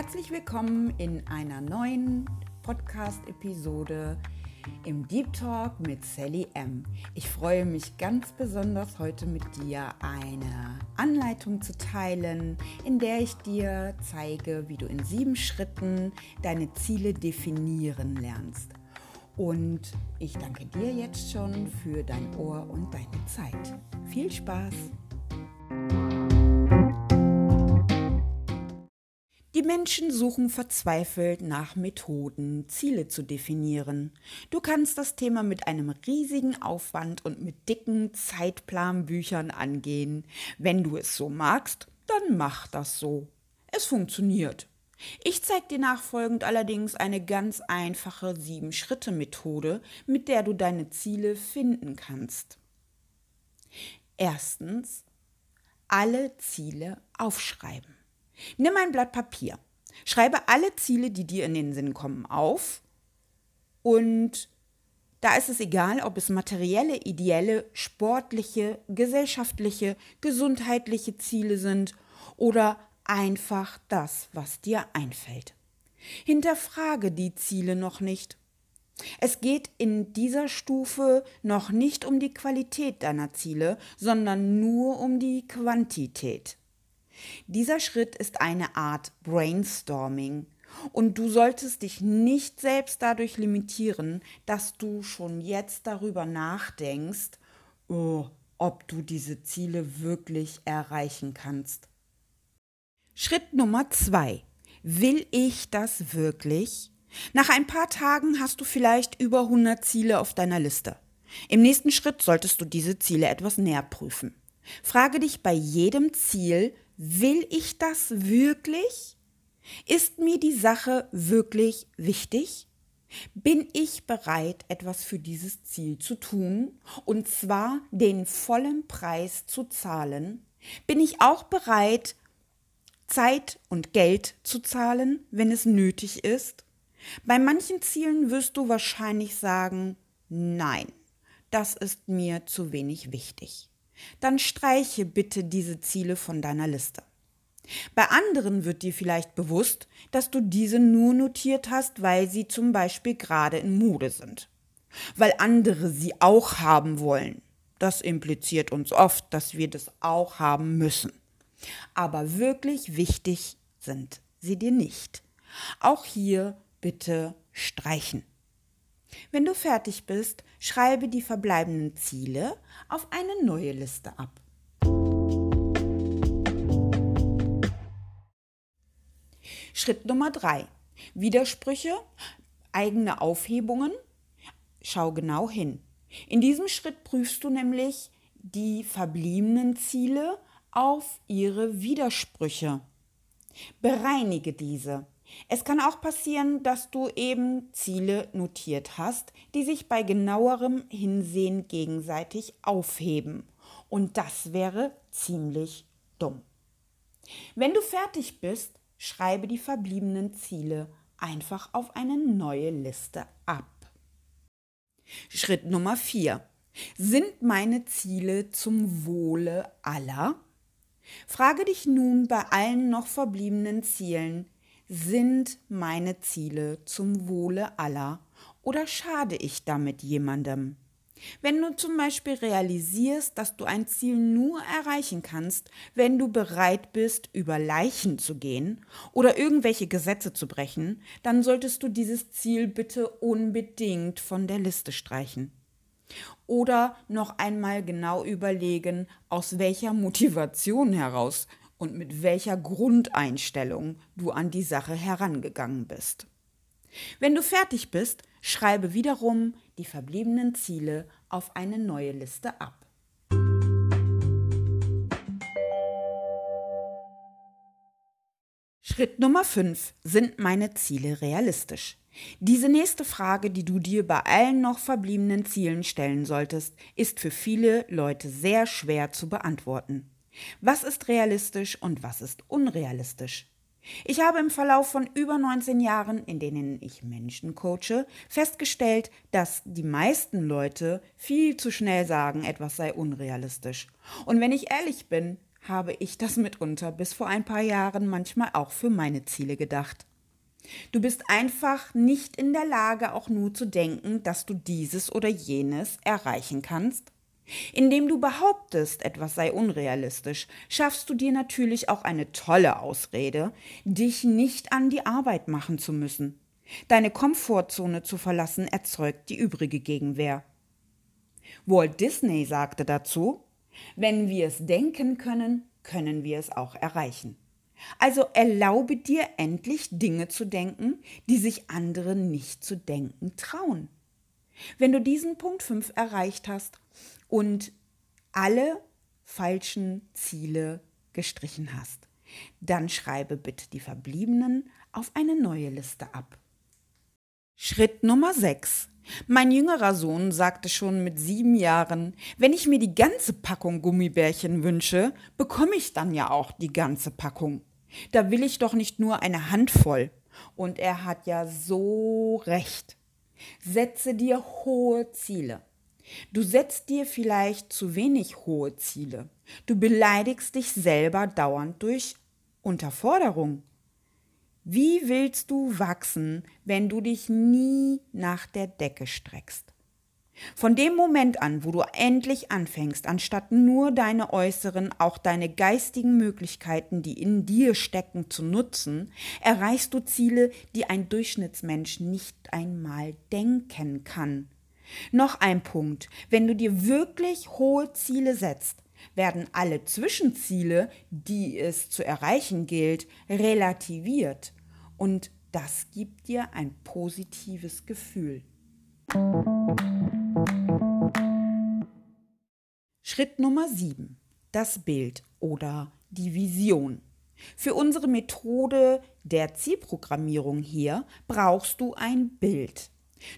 Herzlich willkommen in einer neuen Podcast-Episode im Deep Talk mit Sally M. Ich freue mich ganz besonders heute mit dir eine Anleitung zu teilen, in der ich dir zeige, wie du in sieben Schritten deine Ziele definieren lernst. Und ich danke dir jetzt schon für dein Ohr und deine Zeit. Viel Spaß! Die Menschen suchen verzweifelt nach Methoden, Ziele zu definieren. Du kannst das Thema mit einem riesigen Aufwand und mit dicken Zeitplanbüchern angehen. Wenn du es so magst, dann mach das so. Es funktioniert. Ich zeige dir nachfolgend allerdings eine ganz einfache Sieben-Schritte-Methode, mit der du deine Ziele finden kannst. Erstens, alle Ziele aufschreiben. Nimm ein Blatt Papier, schreibe alle Ziele, die dir in den Sinn kommen, auf und da ist es egal, ob es materielle, ideelle, sportliche, gesellschaftliche, gesundheitliche Ziele sind oder einfach das, was dir einfällt. Hinterfrage die Ziele noch nicht. Es geht in dieser Stufe noch nicht um die Qualität deiner Ziele, sondern nur um die Quantität. Dieser Schritt ist eine Art Brainstorming und du solltest dich nicht selbst dadurch limitieren, dass du schon jetzt darüber nachdenkst, oh, ob du diese Ziele wirklich erreichen kannst. Schritt Nummer zwei. Will ich das wirklich? Nach ein paar Tagen hast du vielleicht über 100 Ziele auf deiner Liste. Im nächsten Schritt solltest du diese Ziele etwas näher prüfen. Frage dich bei jedem Ziel, will ich das wirklich? Ist mir die Sache wirklich wichtig? Bin ich bereit, etwas für dieses Ziel zu tun, und zwar den vollen Preis zu zahlen? Bin ich auch bereit, Zeit und Geld zu zahlen, wenn es nötig ist? Bei manchen Zielen wirst du wahrscheinlich sagen, nein, das ist mir zu wenig wichtig dann streiche bitte diese Ziele von deiner Liste. Bei anderen wird dir vielleicht bewusst, dass du diese nur notiert hast, weil sie zum Beispiel gerade in Mode sind. Weil andere sie auch haben wollen. Das impliziert uns oft, dass wir das auch haben müssen. Aber wirklich wichtig sind sie dir nicht. Auch hier bitte streichen. Wenn du fertig bist, schreibe die verbleibenden Ziele auf eine neue Liste ab. Schritt Nummer drei: Widersprüche, eigene Aufhebungen. Schau genau hin. In diesem Schritt prüfst du nämlich die verbliebenen Ziele auf ihre Widersprüche. Bereinige diese. Es kann auch passieren, dass du eben Ziele notiert hast, die sich bei genauerem Hinsehen gegenseitig aufheben. Und das wäre ziemlich dumm. Wenn du fertig bist, schreibe die verbliebenen Ziele einfach auf eine neue Liste ab. Schritt Nummer 4. Sind meine Ziele zum Wohle aller? Frage dich nun bei allen noch verbliebenen Zielen, sind meine Ziele zum Wohle aller oder schade ich damit jemandem? Wenn du zum Beispiel realisierst, dass du ein Ziel nur erreichen kannst, wenn du bereit bist, über Leichen zu gehen oder irgendwelche Gesetze zu brechen, dann solltest du dieses Ziel bitte unbedingt von der Liste streichen. Oder noch einmal genau überlegen, aus welcher Motivation heraus und mit welcher Grundeinstellung du an die Sache herangegangen bist. Wenn du fertig bist, schreibe wiederum die verbliebenen Ziele auf eine neue Liste ab. Schritt Nummer 5. Sind meine Ziele realistisch? Diese nächste Frage, die du dir bei allen noch verbliebenen Zielen stellen solltest, ist für viele Leute sehr schwer zu beantworten. Was ist realistisch und was ist unrealistisch? Ich habe im Verlauf von über 19 Jahren, in denen ich Menschen coache, festgestellt, dass die meisten Leute viel zu schnell sagen, etwas sei unrealistisch. Und wenn ich ehrlich bin, habe ich das mitunter bis vor ein paar Jahren manchmal auch für meine Ziele gedacht. Du bist einfach nicht in der Lage, auch nur zu denken, dass du dieses oder jenes erreichen kannst. Indem du behauptest, etwas sei unrealistisch, schaffst du dir natürlich auch eine tolle Ausrede, dich nicht an die Arbeit machen zu müssen. Deine Komfortzone zu verlassen erzeugt die übrige Gegenwehr. Walt Disney sagte dazu, wenn wir es denken können, können wir es auch erreichen. Also erlaube dir endlich Dinge zu denken, die sich andere nicht zu denken trauen. Wenn du diesen Punkt 5 erreicht hast und alle falschen Ziele gestrichen hast, dann schreibe bitte die verbliebenen auf eine neue Liste ab. Schritt Nummer 6. Mein jüngerer Sohn sagte schon mit sieben Jahren, wenn ich mir die ganze Packung Gummibärchen wünsche, bekomme ich dann ja auch die ganze Packung. Da will ich doch nicht nur eine Handvoll. Und er hat ja so recht. Setze dir hohe Ziele. Du setzt dir vielleicht zu wenig hohe Ziele. Du beleidigst dich selber dauernd durch Unterforderung. Wie willst du wachsen, wenn du dich nie nach der Decke streckst? Von dem Moment an, wo du endlich anfängst, anstatt nur deine äußeren, auch deine geistigen Möglichkeiten, die in dir stecken, zu nutzen, erreichst du Ziele, die ein Durchschnittsmensch nicht einmal denken kann. Noch ein Punkt, wenn du dir wirklich hohe Ziele setzt, werden alle Zwischenziele, die es zu erreichen gilt, relativiert. Und das gibt dir ein positives Gefühl. Schritt Nummer 7. Das Bild oder die Vision. Für unsere Methode der Zielprogrammierung hier brauchst du ein Bild.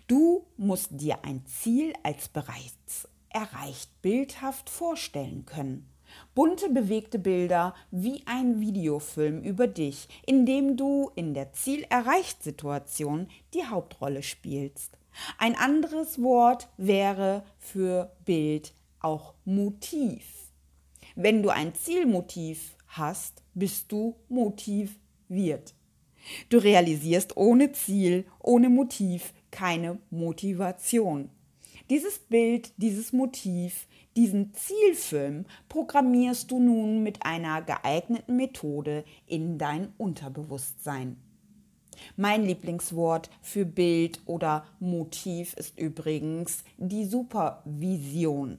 Du musst dir ein Ziel als bereits erreicht bildhaft vorstellen können. Bunte bewegte Bilder wie ein Videofilm über dich, in dem du in der Zielerreicht-Situation die Hauptrolle spielst. Ein anderes Wort wäre für Bild auch Motiv. Wenn du ein Zielmotiv hast, bist du motiviert. Du realisierst ohne Ziel, ohne Motiv keine Motivation. Dieses Bild, dieses Motiv, diesen Zielfilm programmierst du nun mit einer geeigneten Methode in dein Unterbewusstsein. Mein Lieblingswort für Bild oder Motiv ist übrigens die Supervision.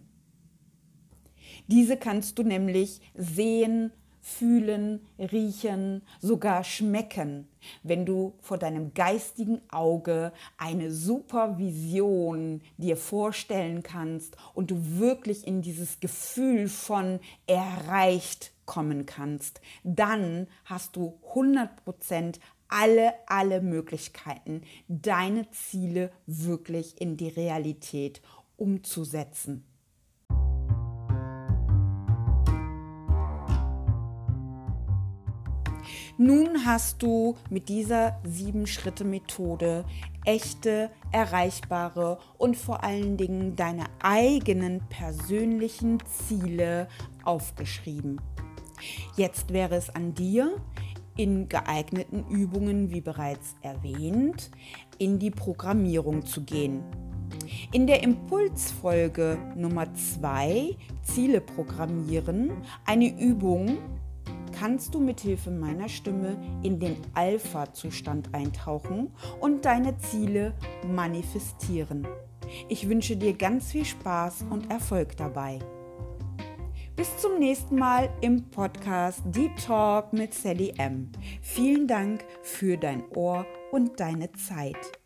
Diese kannst du nämlich sehen, fühlen, riechen, sogar schmecken, wenn du vor deinem geistigen Auge eine Supervision dir vorstellen kannst und du wirklich in dieses Gefühl von erreicht kommen kannst, dann hast du 100% alle, alle Möglichkeiten, deine Ziele wirklich in die Realität umzusetzen. Nun hast du mit dieser Sieben-Schritte-Methode echte, erreichbare und vor allen Dingen deine eigenen persönlichen Ziele aufgeschrieben. Jetzt wäre es an dir, in geeigneten Übungen, wie bereits erwähnt, in die Programmierung zu gehen. In der Impulsfolge Nummer 2 Ziele programmieren, eine Übung, kannst du mithilfe meiner Stimme in den Alpha-Zustand eintauchen und deine Ziele manifestieren. Ich wünsche dir ganz viel Spaß und Erfolg dabei. Bis zum nächsten Mal im Podcast Deep Talk mit Sally M. Vielen Dank für dein Ohr und deine Zeit.